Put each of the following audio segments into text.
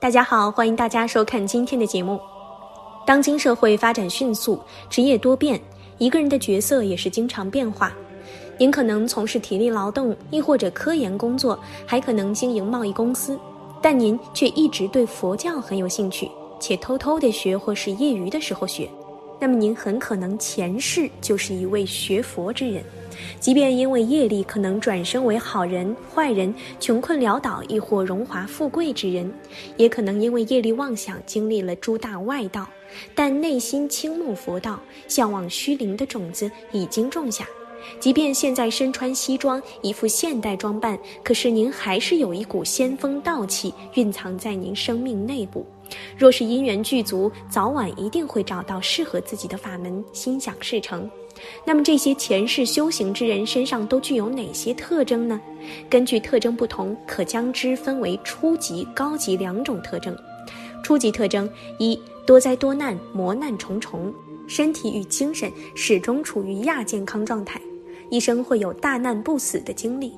大家好，欢迎大家收看今天的节目。当今社会发展迅速，职业多变，一个人的角色也是经常变化。您可能从事体力劳动，亦或者科研工作，还可能经营贸易公司，但您却一直对佛教很有兴趣，且偷偷的学或是业余的时候学。那么您很可能前世就是一位学佛之人。即便因为业力可能转生为好人、坏人、穷困潦倒，亦或荣华富贵之人，也可能因为业力妄想经历了诸大外道，但内心倾慕佛道、向往虚灵的种子已经种下。即便现在身穿西装，一副现代装扮，可是您还是有一股仙风道气蕴藏在您生命内部。若是因缘具足，早晚一定会找到适合自己的法门，心想事成。那么这些前世修行之人身上都具有哪些特征呢？根据特征不同，可将之分为初级、高级两种特征。初级特征一：多灾多难，磨难重重，身体与精神始终处于亚健康状态，一生会有大难不死的经历。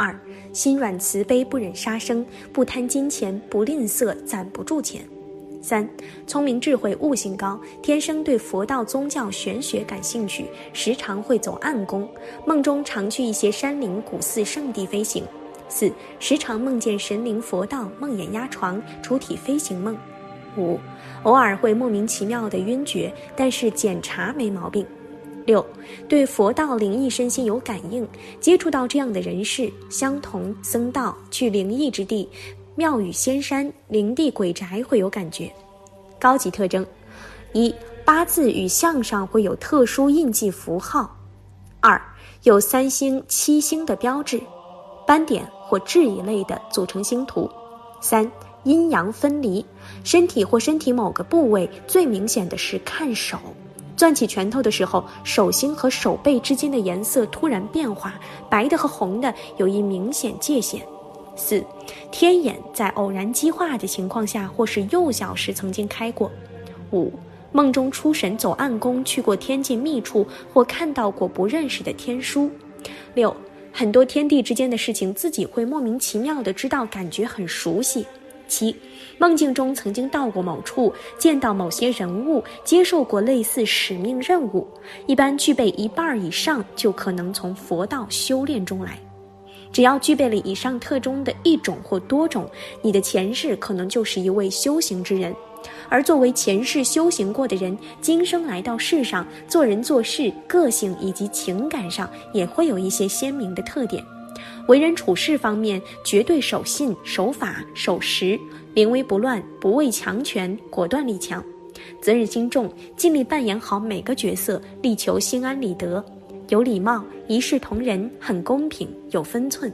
二：心软慈悲，不忍杀生，不贪金钱，不吝啬，攒不住钱。三，聪明智慧，悟性高，天生对佛道宗教玄学感兴趣，时常会走暗宫，梦中常去一些山林古寺圣地飞行。四，时常梦见神灵佛道，梦魇压床，出体飞行梦。五，偶尔会莫名其妙的晕厥，但是检查没毛病。六，对佛道灵异身心有感应，接触到这样的人士，相同僧道去灵异之地。庙宇、仙山、灵地、鬼宅会有感觉。高级特征：一、八字与相上会有特殊印记符号；二、有三星、七星的标志、斑点或痣一类的组成星图；三、阴阳分离，身体或身体某个部位最明显的是看手，攥起拳头的时候，手心和手背之间的颜色突然变化，白的和红的有一明显界限。四，天眼在偶然激化的情况下，或是幼小时曾经开过。五，梦中出神走暗宫，去过天界密处，或看到过不认识的天书。六，很多天地之间的事情，自己会莫名其妙的知道，感觉很熟悉。七，梦境中曾经到过某处，见到某些人物，接受过类似使命任务，一般具备一半以上，就可能从佛道修炼中来。只要具备了以上特征的一种或多种，你的前世可能就是一位修行之人。而作为前世修行过的人，今生来到世上，做人做事、个性以及情感上也会有一些鲜明的特点。为人处事方面，绝对守信、守法、守时，临危不乱，不畏强权，果断力强，责任心重，尽力扮演好每个角色，力求心安理得。有礼貌，一视同仁，很公平，有分寸，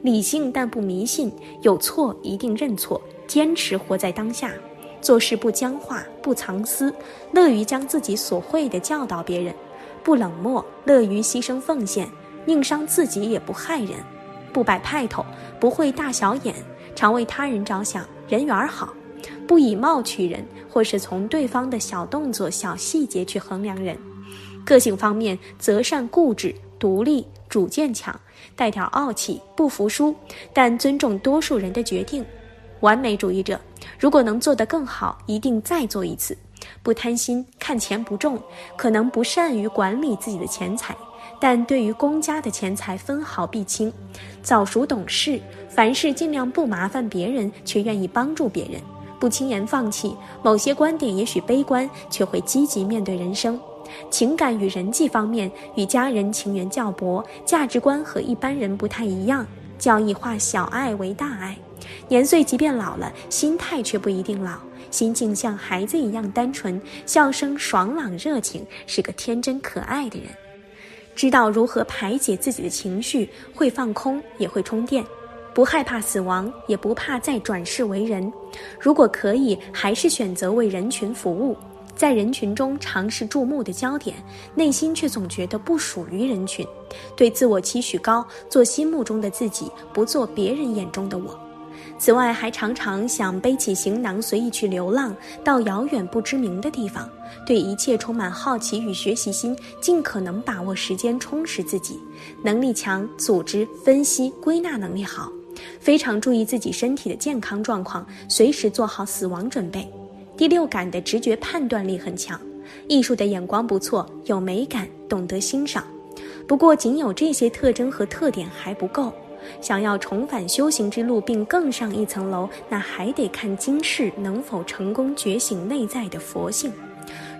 理性但不迷信，有错一定认错，坚持活在当下，做事不僵化，不藏私，乐于将自己所会的教导别人，不冷漠，乐于牺牲奉献，宁伤自己也不害人，不摆派头，不会大小眼，常为他人着想，人缘好，不以貌取人，或是从对方的小动作、小细节去衡量人。个性方面，择善固执、独立、主见强，带点傲气，不服输，但尊重多数人的决定。完美主义者，如果能做得更好，一定再做一次。不贪心，看钱不重，可能不善于管理自己的钱财，但对于公家的钱财分毫必清。早熟懂事，凡事尽量不麻烦别人，却愿意帮助别人，不轻言放弃。某些观点也许悲观，却会积极面对人生。情感与人际方面，与家人情缘较薄，价值观和一般人不太一样，较易化小爱为大爱。年岁即便老了，心态却不一定老，心境像孩子一样单纯，笑声爽朗热情，是个天真可爱的人。知道如何排解自己的情绪，会放空，也会充电，不害怕死亡，也不怕再转世为人。如果可以，还是选择为人群服务，在人群中尝试注目的焦点，内心却总觉得不属于人群。对自我期许高，做心目中的自己，不做别人眼中的我。此外，还常常想背起行囊，随意去流浪，到遥远不知名的地方。对一切充满好奇与学习心，尽可能把握时间，充实自己。能力强，组织、分析、归纳能力好，非常注意自己身体的健康状况，随时做好死亡准备。第六感的直觉判断力很强，艺术的眼光不错，有美感，懂得欣赏。不过，仅有这些特征和特点还不够。想要重返修行之路并更上一层楼，那还得看今世能否成功觉醒内在的佛性。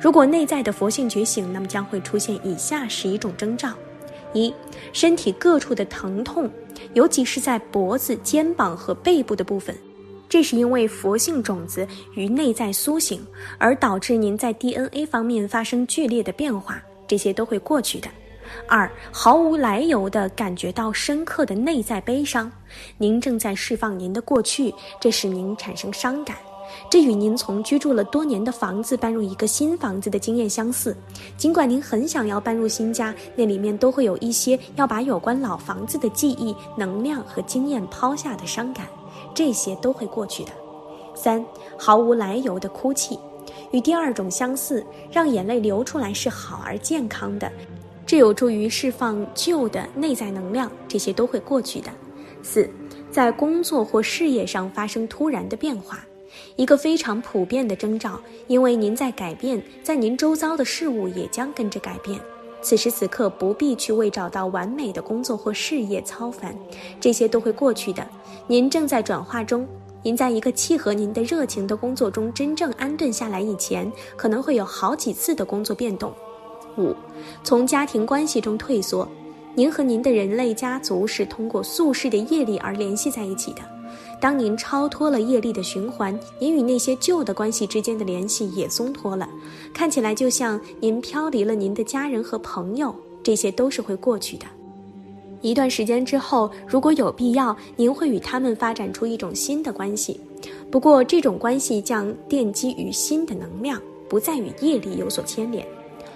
如果内在的佛性觉醒，那么将会出现以下十一种征兆：一、身体各处的疼痛，尤其是在脖子、肩膀和背部的部分，这是因为佛性种子与内在苏醒，而导致您在 DNA 方面发生剧烈的变化，这些都会过去的。二，毫无来由地感觉到深刻的内在悲伤，您正在释放您的过去，这使您产生伤感。这与您从居住了多年的房子搬入一个新房子的经验相似。尽管您很想要搬入新家，那里面都会有一些要把有关老房子的记忆、能量和经验抛下的伤感，这些都会过去的。三，毫无来由的哭泣，与第二种相似，让眼泪流出来是好而健康的。这有助于释放旧的内在能量，这些都会过去的。四，在工作或事业上发生突然的变化，一个非常普遍的征兆，因为您在改变，在您周遭的事物也将跟着改变。此时此刻不必去为找到完美的工作或事业操烦，这些都会过去的。您正在转化中，您在一个契合您的热情的工作中真正安顿下来以前，可能会有好几次的工作变动。五，从家庭关系中退缩，您和您的人类家族是通过宿世的业力而联系在一起的。当您超脱了业力的循环，您与那些旧的关系之间的联系也松脱了，看起来就像您飘离了您的家人和朋友，这些都是会过去的。一段时间之后，如果有必要，您会与他们发展出一种新的关系，不过这种关系将奠基于新的能量，不再与业力有所牵连。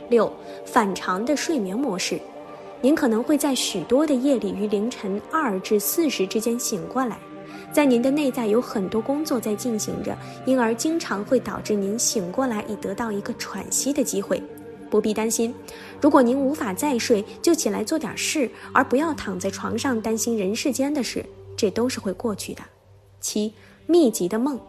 六反常的睡眠模式，您可能会在许多的夜里于凌晨二至四时之间醒过来，在您的内在有很多工作在进行着，因而经常会导致您醒过来以得到一个喘息的机会。不必担心，如果您无法再睡，就起来做点事，而不要躺在床上担心人世间的事，这都是会过去的。七密集的梦。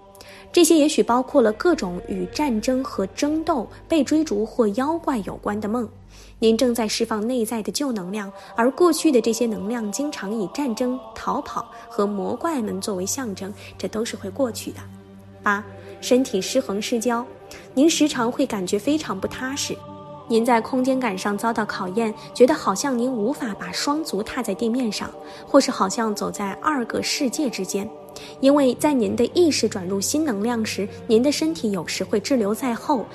这些也许包括了各种与战争和争斗、被追逐或妖怪有关的梦。您正在释放内在的旧能量，而过去的这些能量经常以战争、逃跑和魔怪们作为象征，这都是会过去的。八、身体失衡失焦，您时常会感觉非常不踏实。您在空间感上遭到考验，觉得好像您无法把双足踏在地面上，或是好像走在二个世界之间。因为在您的意识转入新能量时，您的身体有时会滞留在后。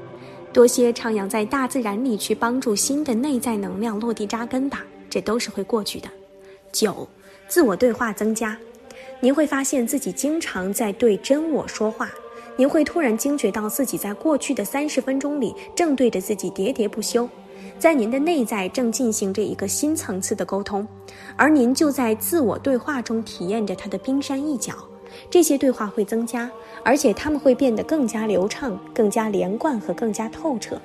多些徜徉在大自然里，去帮助新的内在能量落地扎根吧，这都是会过去的。九，自我对话增加，您会发现自己经常在对真我说话。您会突然惊觉到自己在过去的三十分钟里正对着自己喋喋不休。在您的内在正进行着一个新层次的沟通，而您就在自我对话中体验着它的冰山一角。这些对话会增加，而且他们会变得更加流畅、更加连贯和更加透彻。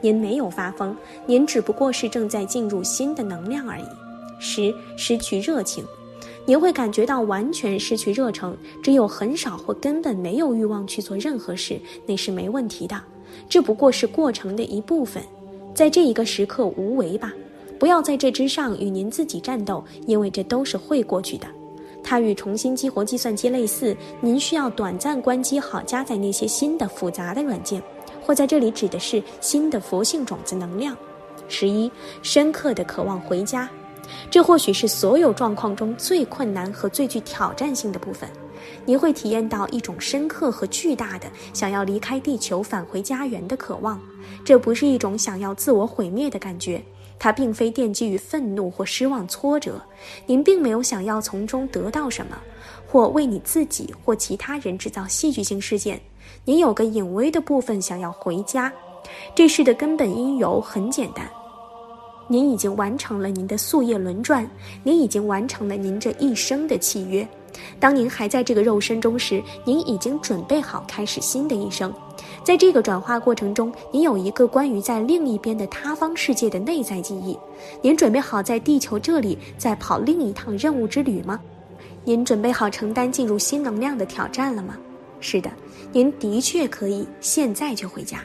您没有发疯，您只不过是正在进入新的能量而已。十，失去热情，您会感觉到完全失去热诚，只有很少或根本没有欲望去做任何事，那是没问题的。这不过是过程的一部分。在这一个时刻无为吧，不要在这之上与您自己战斗，因为这都是会过去的。它与重新激活计算机类似，您需要短暂关机好加载那些新的复杂的软件，或在这里指的是新的佛性种子能量。十一，深刻的渴望回家，这或许是所有状况中最困难和最具挑战性的部分。您会体验到一种深刻和巨大的想要离开地球返回家园的渴望。这不是一种想要自我毁灭的感觉，它并非奠基于愤怒或失望、挫折。您并没有想要从中得到什么，或为你自己或其他人制造戏剧性事件。您有个隐微的部分想要回家。这事的根本因由很简单。您已经完成了您的夙夜轮转，您已经完成了您这一生的契约。当您还在这个肉身中时，您已经准备好开始新的一生。在这个转化过程中，您有一个关于在另一边的他方世界的内在记忆。您准备好在地球这里再跑另一趟任务之旅吗？您准备好承担进入新能量的挑战了吗？是的，您的确可以现在就回家。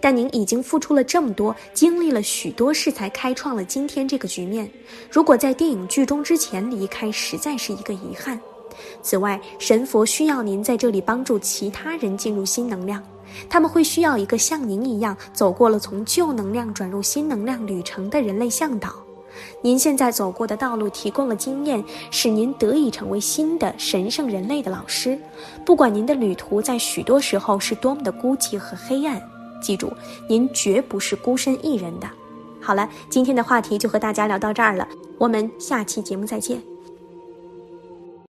但您已经付出了这么多，经历了许多事，才开创了今天这个局面。如果在电影剧中之前离开，实在是一个遗憾。此外，神佛需要您在这里帮助其他人进入新能量，他们会需要一个像您一样走过了从旧能量转入新能量旅程的人类向导。您现在走过的道路提供了经验，使您得以成为新的神圣人类的老师。不管您的旅途在许多时候是多么的孤寂和黑暗。记住，您绝不是孤身一人的。好了，今天的话题就和大家聊到这儿了，我们下期节目再见。